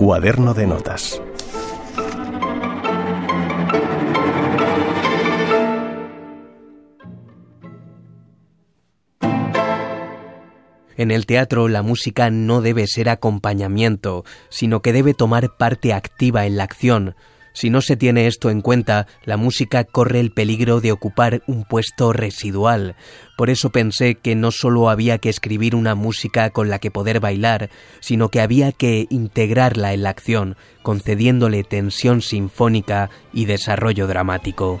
Cuaderno de notas. En el teatro la música no debe ser acompañamiento, sino que debe tomar parte activa en la acción. Si no se tiene esto en cuenta, la música corre el peligro de ocupar un puesto residual. Por eso pensé que no solo había que escribir una música con la que poder bailar, sino que había que integrarla en la acción, concediéndole tensión sinfónica y desarrollo dramático.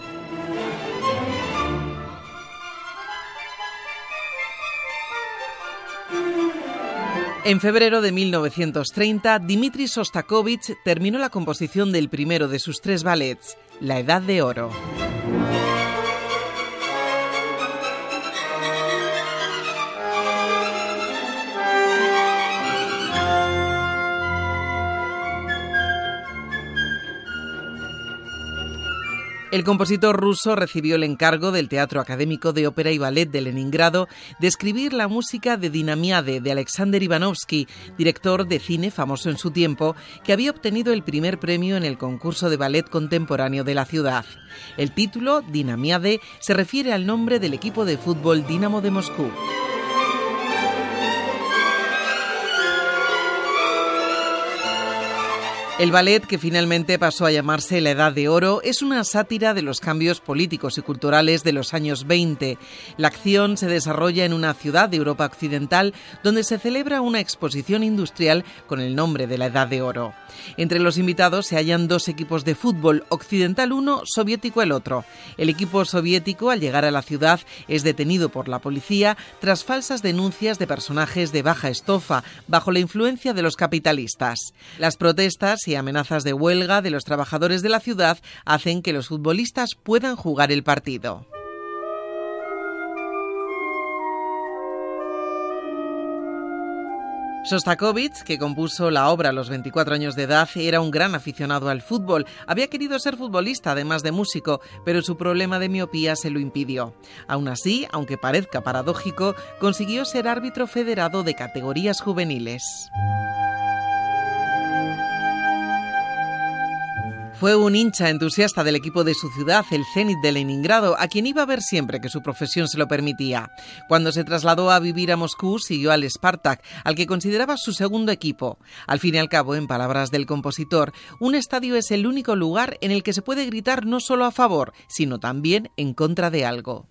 En febrero de 1930, Dmitri Sostakovich terminó la composición del primero de sus tres ballets, La Edad de Oro. El compositor ruso recibió el encargo del Teatro Académico de Ópera y Ballet de Leningrado de escribir la música de Dinamiade de Alexander Ivanovsky, director de cine famoso en su tiempo, que había obtenido el primer premio en el concurso de ballet contemporáneo de la ciudad. El título, Dinamiade, se refiere al nombre del equipo de fútbol Dinamo de Moscú. El ballet, que finalmente pasó a llamarse La Edad de Oro, es una sátira de los cambios políticos y culturales de los años 20. La acción se desarrolla en una ciudad de Europa Occidental donde se celebra una exposición industrial con el nombre de La Edad de Oro. Entre los invitados se hallan dos equipos de fútbol, occidental uno, soviético el otro. El equipo soviético, al llegar a la ciudad, es detenido por la policía tras falsas denuncias de personajes de baja estofa, bajo la influencia de los capitalistas. Las protestas y amenazas de huelga de los trabajadores de la ciudad hacen que los futbolistas puedan jugar el partido. Sostakovich, que compuso la obra a los 24 años de edad, era un gran aficionado al fútbol. Había querido ser futbolista, además de músico, pero su problema de miopía se lo impidió. Aún así, aunque parezca paradójico, consiguió ser árbitro federado de categorías juveniles. Fue un hincha entusiasta del equipo de su ciudad, el Zenit de Leningrado, a quien iba a ver siempre que su profesión se lo permitía. Cuando se trasladó a vivir a Moscú, siguió al Spartak, al que consideraba su segundo equipo. Al fin y al cabo, en palabras del compositor, un estadio es el único lugar en el que se puede gritar no solo a favor, sino también en contra de algo.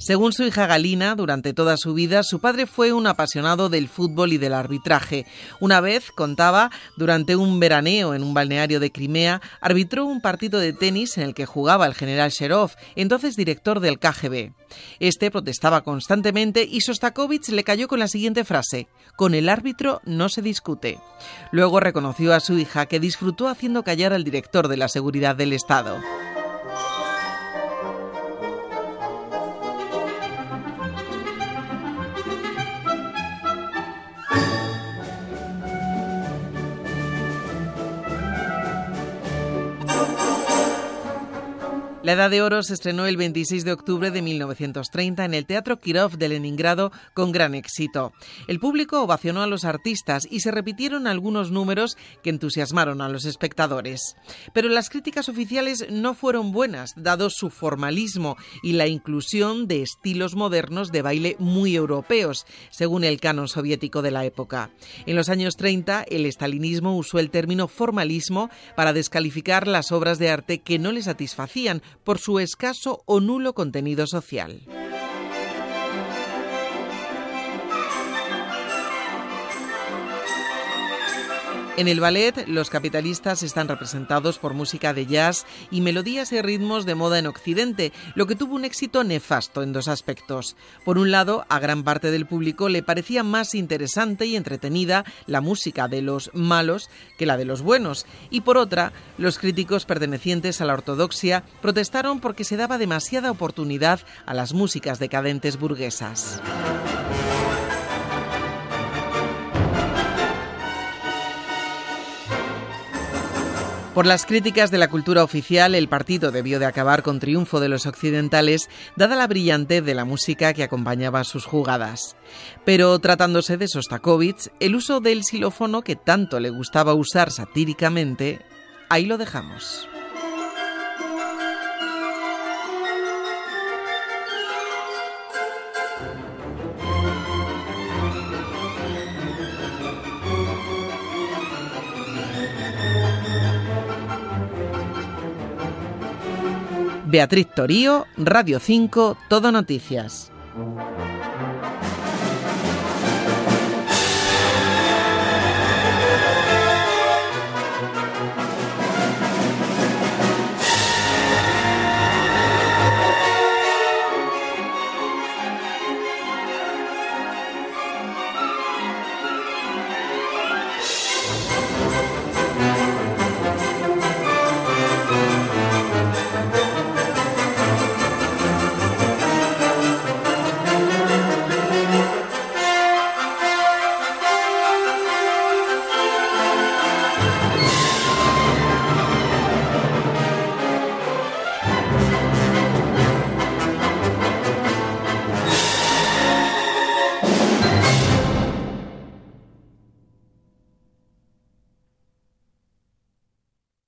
Según su hija Galina, durante toda su vida, su padre fue un apasionado del fútbol y del arbitraje. Una vez, contaba, durante un veraneo en un balneario de Crimea, arbitró un partido de tenis en el que jugaba el general Sherov, entonces director del KGB. Este protestaba constantemente y Sostakovich le cayó con la siguiente frase: Con el árbitro no se discute. Luego reconoció a su hija que disfrutó haciendo callar al director de la seguridad del Estado. La Edad de Oro se estrenó el 26 de octubre de 1930 en el Teatro Kirov de Leningrado con gran éxito. El público ovacionó a los artistas y se repitieron algunos números que entusiasmaron a los espectadores. Pero las críticas oficiales no fueron buenas, dado su formalismo y la inclusión de estilos modernos de baile muy europeos, según el canon soviético de la época. En los años 30, el estalinismo usó el término formalismo para descalificar las obras de arte que no le satisfacían por su escaso o nulo contenido social. En el ballet, los capitalistas están representados por música de jazz y melodías y ritmos de moda en Occidente, lo que tuvo un éxito nefasto en dos aspectos. Por un lado, a gran parte del público le parecía más interesante y entretenida la música de los malos que la de los buenos, y por otra, los críticos pertenecientes a la ortodoxia protestaron porque se daba demasiada oportunidad a las músicas decadentes burguesas. Por las críticas de la cultura oficial, el partido debió de acabar con triunfo de los occidentales, dada la brillantez de la música que acompañaba sus jugadas. Pero tratándose de Sostakovich, el uso del xilófono que tanto le gustaba usar satíricamente, ahí lo dejamos. Beatriz Torío, Radio 5, Todo Noticias.